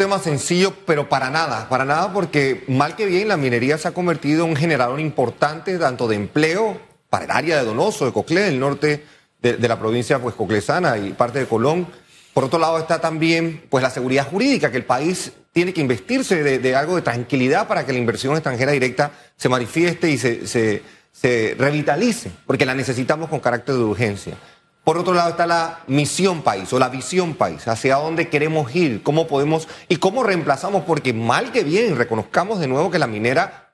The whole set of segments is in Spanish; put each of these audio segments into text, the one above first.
tema sencillo, pero para nada, para nada, porque mal que bien la minería se ha convertido en un generador importante tanto de empleo para el área de Donoso, de Coclé, del norte de, de la provincia pues coclesana y parte de Colón. Por otro lado está también pues la seguridad jurídica, que el país tiene que investirse de, de algo de tranquilidad para que la inversión extranjera directa se manifieste y se, se, se revitalice, porque la necesitamos con carácter de urgencia. Por otro lado está la misión país o la visión país, hacia dónde queremos ir, cómo podemos y cómo reemplazamos, porque mal que bien, reconozcamos de nuevo que la minera,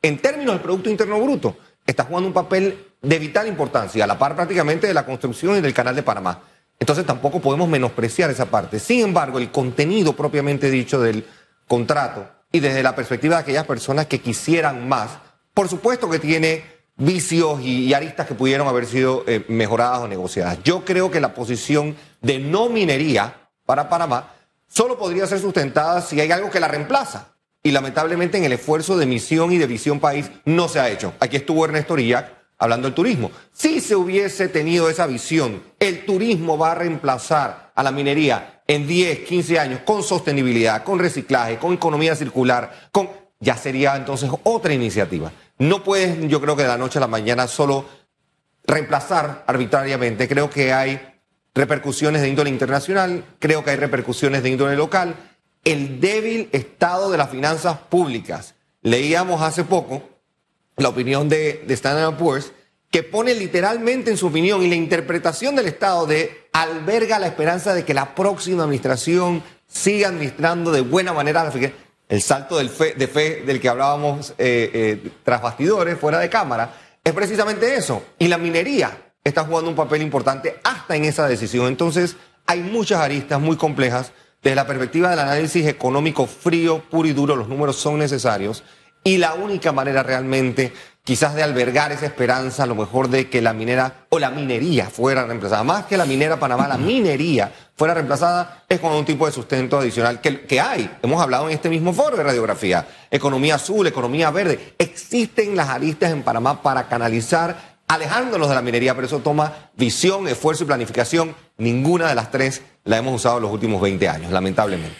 en términos del Producto Interno Bruto, está jugando un papel de vital importancia, a la par prácticamente de la construcción y del Canal de Panamá. Entonces tampoco podemos menospreciar esa parte. Sin embargo, el contenido propiamente dicho del contrato y desde la perspectiva de aquellas personas que quisieran más, por supuesto que tiene vicios y, aristas que pudieron haber sido eh, mejoradas o negociadas. Yo creo que la posición de no minería para Panamá solo podría ser sustentada si hay algo que la reemplaza. Y lamentablemente en el esfuerzo de misión y de visión país no se ha hecho. Aquí estuvo Ernesto Rillac hablando del turismo. Si se hubiese tenido esa visión, el turismo va a reemplazar a la minería en 10, 15 años con sostenibilidad, con reciclaje, con economía circular, con ya sería entonces otra iniciativa. No puedes, yo creo que de la noche a la mañana solo reemplazar arbitrariamente. Creo que hay repercusiones de índole internacional, creo que hay repercusiones de índole local. El débil estado de las finanzas públicas. Leíamos hace poco la opinión de, de Standard Poor's, que pone literalmente en su opinión y la interpretación del Estado de alberga la esperanza de que la próxima administración siga administrando de buena manera la figura- el salto de fe del que hablábamos eh, eh, tras bastidores, fuera de cámara, es precisamente eso. Y la minería está jugando un papel importante hasta en esa decisión. Entonces, hay muchas aristas muy complejas. Desde la perspectiva del análisis económico frío, puro y duro, los números son necesarios. Y la única manera realmente, quizás de albergar esa esperanza, a lo mejor de que la minera o la minería fuera reemplazada, más que la minera Panamá, la minería fuera reemplazada, es con un tipo de sustento adicional que, que hay. Hemos hablado en este mismo foro de radiografía. Economía azul, economía verde. Existen las aristas en Panamá para canalizar, alejándonos de la minería, pero eso toma visión, esfuerzo y planificación. Ninguna de las tres la hemos usado en los últimos 20 años, lamentablemente.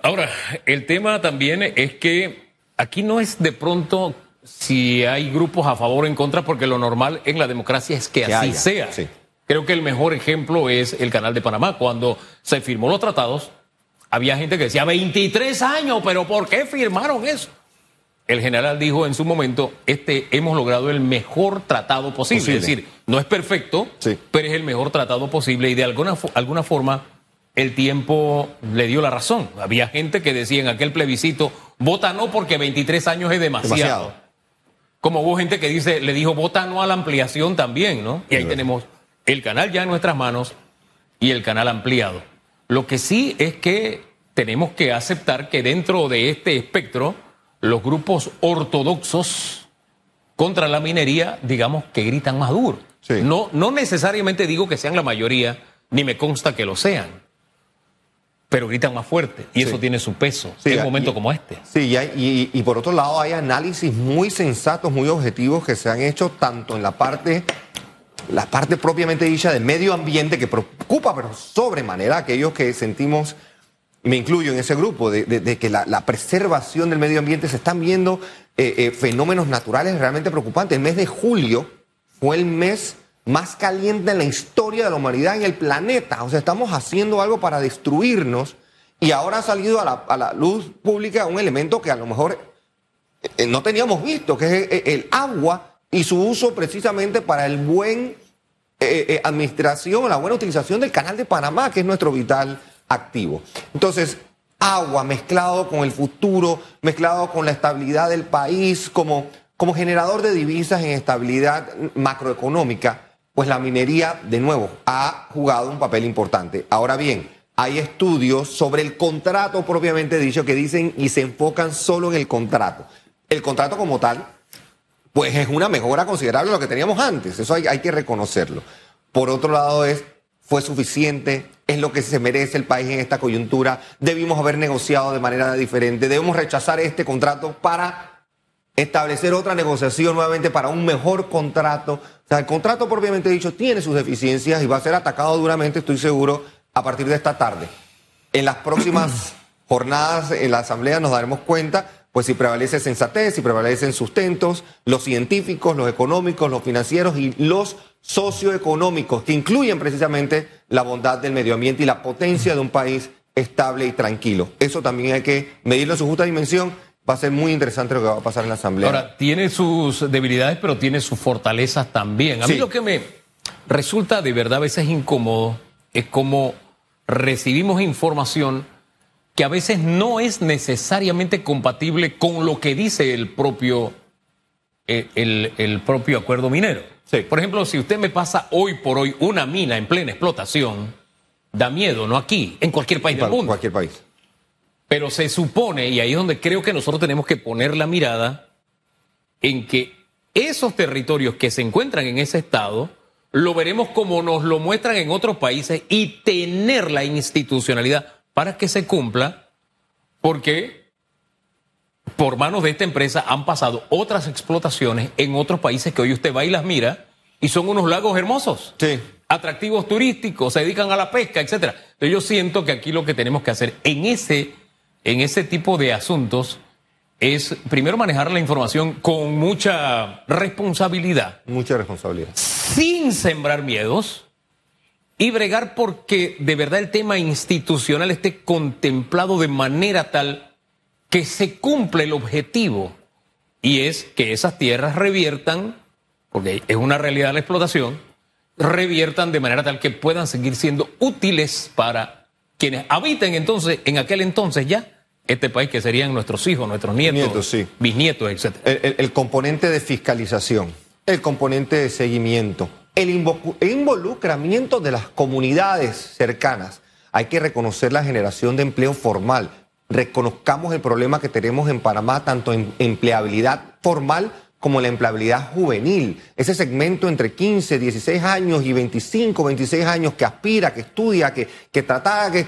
Ahora, el tema también es que aquí no es de pronto si hay grupos a favor o en contra, porque lo normal en la democracia es que, Que así haya, sea. sí. Creo que el mejor ejemplo es el Canal de Panamá. Cuando se firmó los tratados, había gente que decía 23 años, pero ¿por qué firmaron eso? El general dijo en su momento, este hemos logrado el mejor tratado posible. Posible. Es decir, no es perfecto, Sí. pero es el mejor tratado posible y de alguna, alguna forma el tiempo le dio la razón. Había gente que decía en aquel plebiscito, vota no porque 23 años es demasiado. Demasiado. Como hubo gente que dice, le dijo, vota no a la ampliación también, ¿no? Y ahí tenemos el canal ya en nuestras manos y el canal ampliado. Lo que sí es que tenemos que aceptar que dentro de este espectro, los grupos ortodoxos contra la minería, digamos que gritan más duro. Sí. No, no necesariamente digo que sean la mayoría, ni me consta que lo sean, pero gritan más fuerte y Sí. eso tiene su peso Sí, en un momento y- como este. Sí, y, hay- y- y por otro lado hay análisis muy sensatos, muy objetivos que se han hecho tanto en la parte, la parte propiamente dicha del medio ambiente que preocupa, pero sobremanera a aquellos que sentimos, me incluyo en ese grupo, de, de- de que la, la preservación del medio ambiente se están viendo eh, eh, fenómenos naturales realmente preocupantes. El mes de julio fue el mes más caliente en la historia de la humanidad en el planeta. O sea, estamos haciendo algo para destruirnos y ahora ha salido a la, luz pública un elemento que a lo mejor eh, no teníamos visto, que es eh, el agua y su uso precisamente para el buen eh, eh, administración, la buena utilización del canal de Panamá, que es nuestro vital activo. Entonces, agua mezclado con el futuro, mezclado con la estabilidad del país, como, como generador de divisas en estabilidad macroeconómica, pues la minería, de nuevo, ha jugado un papel importante. Ahora bien, hay estudios sobre el contrato propiamente dicho que dicen y se enfocan solo en el contrato. El contrato como tal, pues es una mejora considerable de lo que teníamos antes. Eso hay, hay que reconocerlo. Por otro lado, es, fue suficiente, es lo que se merece el país en esta coyuntura. Debimos haber negociado de manera diferente. Debemos rechazar este contrato para establecer otra negociación nuevamente para un mejor contrato. O sea, el contrato propiamente dicho tiene sus deficiencias y va a ser atacado duramente, estoy seguro, a partir de esta tarde. En las próximas jornadas en la Asamblea nos daremos cuenta pues si prevalece sensatez, si prevalecen sustentos, los científicos, los económicos, los financieros y los socioeconómicos, que incluyen precisamente la bondad del medio ambiente y la potencia de un país estable y tranquilo. Eso también hay que medirlo en su justa dimensión. Va a ser muy interesante lo que va a pasar en la Asamblea. Ahora, tiene sus debilidades, pero tiene sus fortalezas también. A mí lo que me resulta de verdad a veces incómodo es como recibimos información que a veces no es necesariamente compatible con lo que dice el propio, eh, el, propio acuerdo minero. Por ejemplo, si usted me pasa hoy por hoy una mina en plena explotación, da miedo, no aquí, en cualquier país del mundo. Cualquier país. Pero se supone, y ahí es donde creo que nosotros tenemos que poner la mirada, en que esos territorios que se encuentran en ese estado, lo veremos como nos lo muestran en otros países y tener la institucionalidad para que se cumpla, porque por manos de esta empresa han pasado otras explotaciones en otros países que hoy usted va y las mira y son unos lagos hermosos. Sí. Atractivos turísticos, se dedican a la pesca, etcétera. Entonces yo siento que aquí lo que tenemos que hacer en ese, en ese tipo de asuntos es primero manejar la información con mucha responsabilidad. Mucha responsabilidad. Sin sembrar miedos y bregar porque de verdad el tema institucional esté contemplado de manera tal que se cumple el objetivo y es que esas tierras reviertan, porque es una realidad la explotación, reviertan de manera tal que puedan seguir siendo útiles para quienes habiten entonces en aquel entonces ya este país que serían nuestros hijos, nuestros nietos, bisnietos, etc. el componente de fiscalización, el componente de seguimiento, el involucramiento de las comunidades cercanas. Hay que reconocer la generación de empleo formal. Reconozcamos el problema que tenemos en Panamá, tanto en empleabilidad formal como la empleabilidad juvenil. Ese segmento entre 15, 16 años y 25, 26 años que aspira, que estudia, que, que trata de,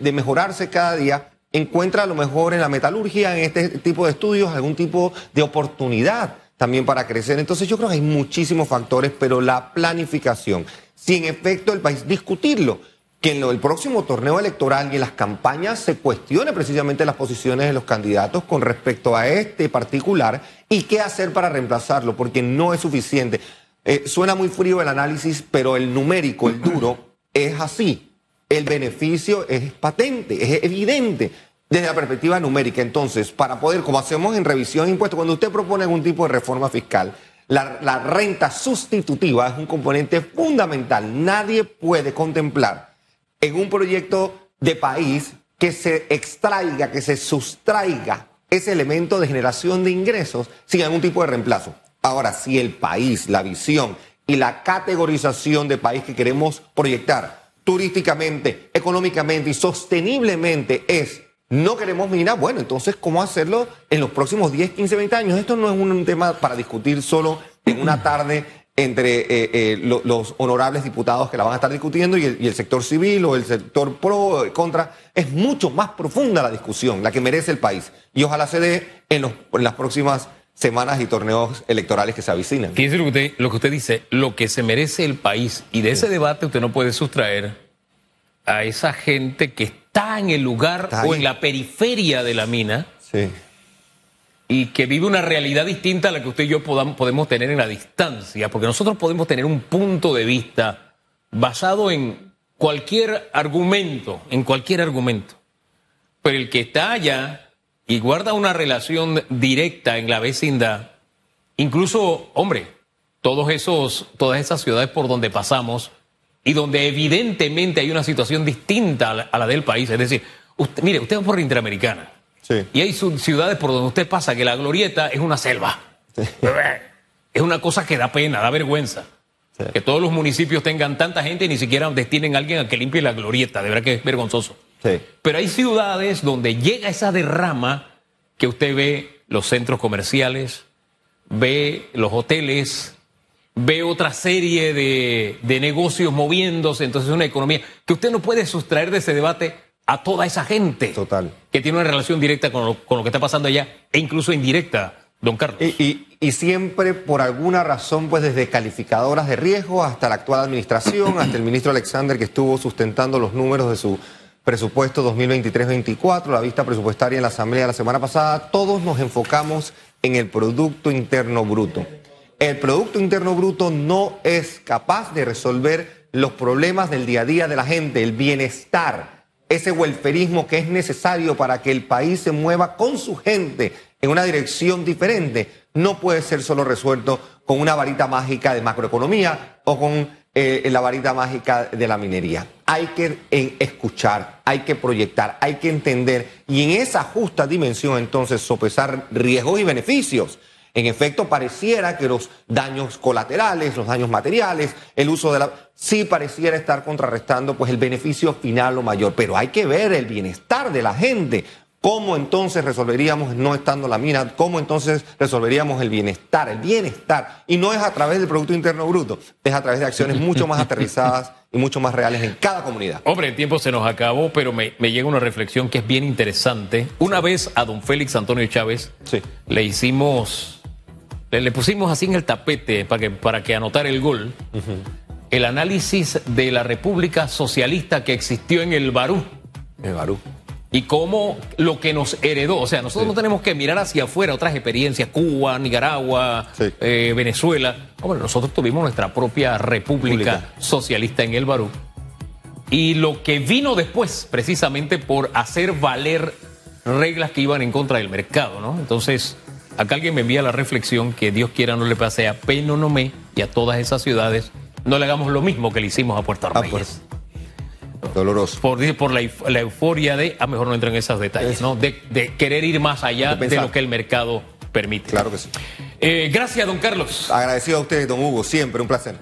de mejorarse cada día, encuentra a lo mejor en la metalurgia, en este tipo de estudios, algún tipo de oportunidad también para crecer. Entonces yo creo que hay muchísimos factores, pero la planificación, si en efecto el país discutirlo, que en el próximo torneo electoral y en las campañas se cuestione precisamente las posiciones de los candidatos con respecto a este particular y qué hacer para reemplazarlo, porque no es suficiente. Eh, suena muy frío el análisis, pero el numérico, el duro, es así. El beneficio es patente, es evidente desde la perspectiva numérica. Entonces, para poder, como hacemos en revisión de impuestos, cuando usted propone algún tipo de reforma fiscal, la, renta sustitutiva es un componente fundamental. Nadie puede contemplar en un proyecto de país que se extraiga, que se sustraiga ese elemento de generación de ingresos sin algún tipo de reemplazo. Ahora, si el país, la visión y la categorización de país que queremos proyectar turísticamente, económicamente y sosteniblemente es no queremos mirar, bueno, entonces, ¿cómo hacerlo en los próximos 10, 15, 20 años? Esto no es un tema para discutir solo en una tarde entre eh, eh, los honorables diputados que la van a estar discutiendo y el, sector civil o el sector pro contra. Es mucho más profunda la discusión, la que merece el país. Y ojalá se dé en, las próximas semanas y torneos electorales que se avicinan. Fíjese lo que usted, lo que usted dice, lo que se merece el país. Y de ese debate usted no puede sustraer a esa gente que está en el lugar o en la periferia de la mina y que vive una realidad distinta a la que usted y yo podemos tener en la distancia, porque nosotros podemos tener un punto de vista basado en cualquier argumento, en cualquier argumento, pero el que está allá y guarda una relación directa en la vecindad, incluso, hombre, todos esos, todas esas ciudades por donde pasamos, y donde evidentemente hay una situación distinta a la, del país. Es decir, usted, mire, usted va por Interamericana. Sí. Y hay ciudades por donde usted pasa que la glorieta es una selva. Es una cosa que da pena, da vergüenza. Que todos los municipios tengan tanta gente y ni siquiera destinen a alguien a que limpie la glorieta. De verdad que es vergonzoso. Pero hay ciudades donde llega esa derrama que usted ve los centros comerciales, ve los hoteles, ve otra serie de, negocios moviéndose, entonces es una economía que usted no puede sustraer de ese debate a toda esa gente. Total. Que tiene una relación directa con lo, con lo que está pasando allá e incluso indirecta, don Carlos. Y, y, siempre por alguna razón, pues desde calificadoras de riesgo hasta la actual administración, hasta el ministro Alexander que estuvo sustentando los números de su presupuesto 2023-24, la vista presupuestaria en la Asamblea la semana pasada, todos nos enfocamos en el Producto Interno Bruto. El Producto Interno Bruto no es capaz de resolver los problemas del día a día de la gente, el bienestar, ese welferismo que es necesario para que el país se mueva con su gente en una dirección diferente, no puede ser solo resuelto con una varita mágica de macroeconomía o con eh, la varita mágica de la minería. Hay que escuchar, hay que proyectar, hay que entender y en esa justa dimensión entonces sopesar riesgos y beneficios. En efecto, pareciera que los daños colaterales, los daños materiales, el uso de la... sí pareciera estar contrarrestando pues el beneficio final o mayor, pero hay que ver el bienestar de la gente. ¿Cómo entonces resolveríamos, no estando la mina, cómo entonces resolveríamos el bienestar? El bienestar. Y no es a través del Producto Interno Bruto, es a través de acciones mucho más aterrizadas y mucho más reales en cada comunidad. Hombre, el tiempo se nos acabó, pero me, llega una reflexión que es bien interesante. Una vez a don Félix Antonio Chávez le hicimos, le, pusimos así en el tapete para que, para que anotara el gol. El análisis de la República Socialista que existió en el Barú. El Barú y cómo lo que nos heredó, o sea, nosotros no tenemos que mirar hacia afuera otras experiencias, Cuba, Nicaragua, eh, Venezuela. Hombre, nosotros tuvimos nuestra propia república, socialista en el Barú. Y lo que vino después, precisamente por hacer valer reglas que iban en contra del mercado, ¿no? Entonces, acá alguien me envía la reflexión que Dios quiera no le pase a Penonomé y a todas esas ciudades, no le hagamos lo mismo que le hicimos a Puerto Reyes. Doloroso. Por, por la, euforia de, a ah, mejor no entro en esos detalles, ¿no? De, querer ir más allá de, lo que el mercado permite. Claro que sí. Eh, gracias, don Carlos. Agradecido a usted, don Hugo, siempre un placer.